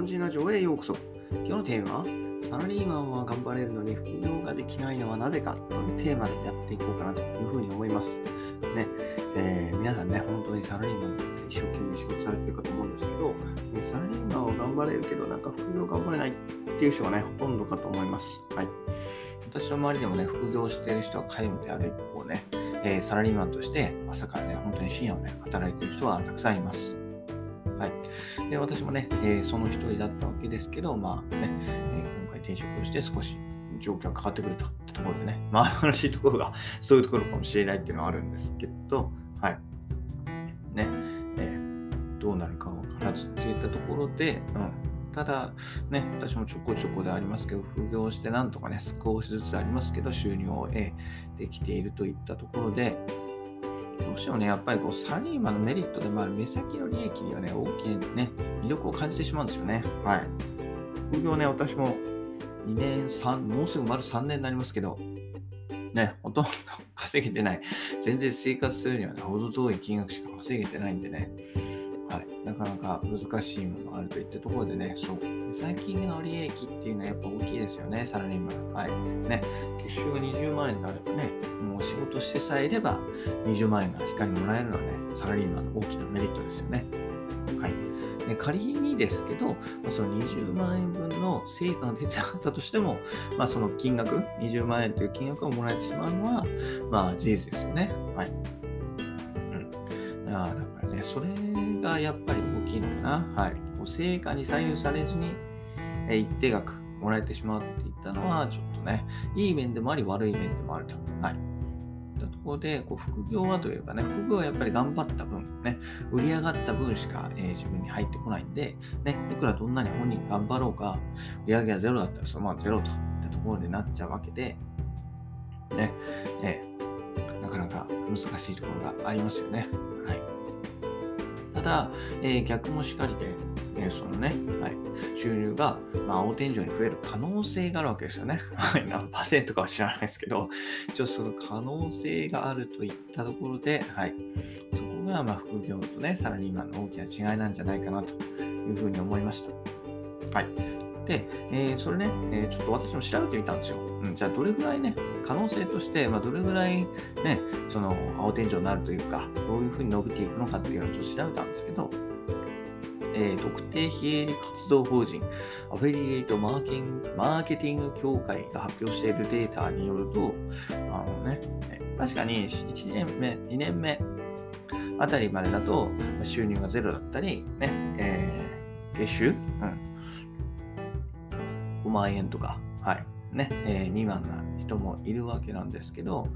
凡人ラジオへようこそ。今日のテーマは、サラリーマンは頑張れるのに副業ができないのはなぜかというテーマでやっていこうかなというふうに思います。ね、えー、皆さんね、本当にサラリーマンで一生懸命仕事されてるかと思うんですけど、サラリーマンは頑張れるけど、なんか副業頑張れないっていう人がね、ほとんどかと思います。はい。私の周りでもね、副業している人は皆無である一方ね、えー、サラリーマンとして朝からね、本当に深夜をね、働いている人はたくさんいます。はい。で、私もね、えー、その一人だったわけですけど、まあね、えー、今回転職をして少し状況が変わってくるといところでね、まあ、新しいところが そういうところかもしれないっていうのはあるんですけど、はい。ね、えー、どうなるかわからずっていったところで、うん。ただ、ね、私もちょこちょこでありますけど、副業してなんとかね、少しずつありますけど、収入を得できているといったところで、どうしてもね、やっぱりこうサラリーマンのメリットでもある目先の利益にはね、大きなね、魅力を感じてしまうんですよね。はい。副業ね、私も2年、3、もうすぐ丸3年になりますけど、ね、ほとんど 稼げてない。全然生活するにはね、程遠い金額しか稼げてないんでね、はい、なかなか難しいものがあるといったところでね、そう、最近の利益っていうのはやっぱ大きいですよね、サラリーマン。はい。ね、月収が20万円になればね、もう仕事してさえいれば20万円がしっかりもらえるのはね、サラリーマンの大きなメリットですよね。はい。で仮にですけど、その20万円分の成果が出てなかったとしても、まあ、その金額、20万円という金額をもらえてしまうのは、まあ、事実ですよね。はい。うん。あだからね、それがやっぱり大きいのかな。はい。こう成果に左右されずに、え一定額もらえてしまうっていったのは、ちょっとね、いい面でもあり、悪い面でもあると。はい。ところで、こう副業はといえばね、副業はやっぱり頑張った分、ね、売り上がった分しか、えー、自分に入ってこないんで、ね、いくらどんなに本人頑張ろうが、売り上げがゼロだったらそのままゼロといったところになっちゃうわけで、ね、えー、なかなか難しいところがありますよね。はい。ただ、えー、逆もしかりで、えー、そのね、はい、収入が、まあ、青天井に増える可能性があるわけですよね。はい、何パーセントかは知らないですけど、ちょっとその可能性があるといったところで、はい、そこが、まあ、副業とね、サラリーマンの大きな違いなんじゃないかなというふうに思いました。はい。で、えー、それね、えー、ちょっと私も調べてみたんですよ。うん、じゃあ、どれぐらいね、可能性として、まあ、どれぐらいね、その、青天井になるというか、どういうふうに伸びていくのかっていうのをちょっと調べたんですけど、えー、特定非営利活動法人アフィリエイトマーケンマーケティング協会が発表しているデータによると、あのね、確かに1年目、2年目あたりまでだと収入がゼロだったり、ね、えー、月収、うん万円とか、はい、ね、えー、未満な人もいるわけなんですけど、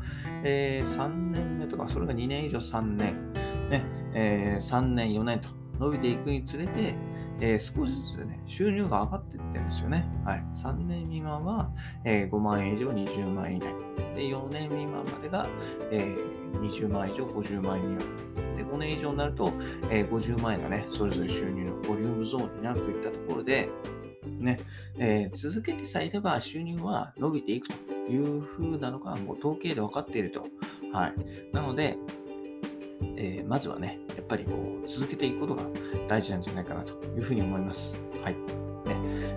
えー、3年目とか、それが2年以上3年、ね、えー、3年、4年と伸びていくにつれて、えー、少しずつね、収入が上がっていってるんですよね。はい。3年未満は、えー、5万円以上20万円以内。で、4年未満までが、えー、20万円以上50万円未満。で、5年以上になると、えー、50万円がね、それぞれ収入のボリュームゾーンになるといったところで、ね、えー、続けてさえいれば収入は伸びていくという風なのがもう統計で分かっていると。はい。なので、えー、まずはね、やっぱりこう続けていくことが大事なんじゃないかなというふうに思います。はい。ね、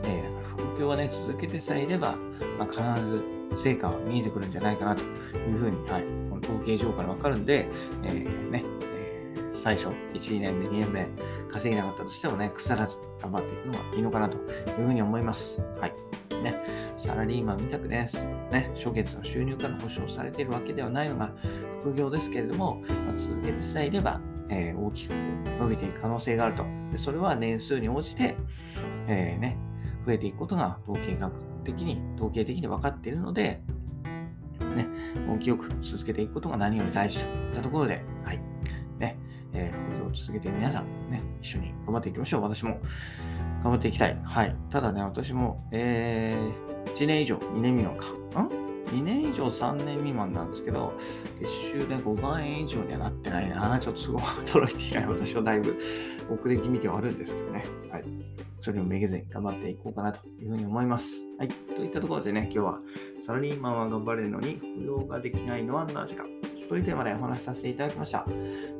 えー、副業はね、続けてさえいれば、まあ、必ず成果は見えてくるんじゃないかなというふうに、はい、この統計上から分かるんで、えー、ね、最初、1、2年目、2年目、稼げなかったとしてもね、腐らず頑張っていくのがいいのかなというふうに思います。はい。ね、サラリーマンみたくです。ね、初月の収入から保証されているわけではないのが副業ですけれども、まあ、続けてさえいれば、えー、大きく伸びていく可能性があると。でそれは年数に応じて、えー、ね、増えていくことが統計学的に、統計的に分かっているので、ね、根気よく続けていくことが何より大事といったところで、えー、副業を続けて皆さん、ね、一緒に頑張っていきましょう。私も頑張っていきたい。はい。ただね、私も、えー、1年以上、2年未満か。ん ?2 年以上3年未満なんですけど、月収で5万円以上にはなってないな。ちょっとすごい 驚いていない。私はだいぶ遅れ気味ではあるんですけどね。はい。それをめげずに頑張っていこうかなというふうに思います。はい。といったところでね、今日はサラリーマンは頑張れるのに副業ができないのはなぜかというテーマでお話しさせていただきました。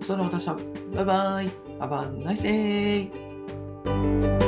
それではまた明日、バイバイ。Have a nice day!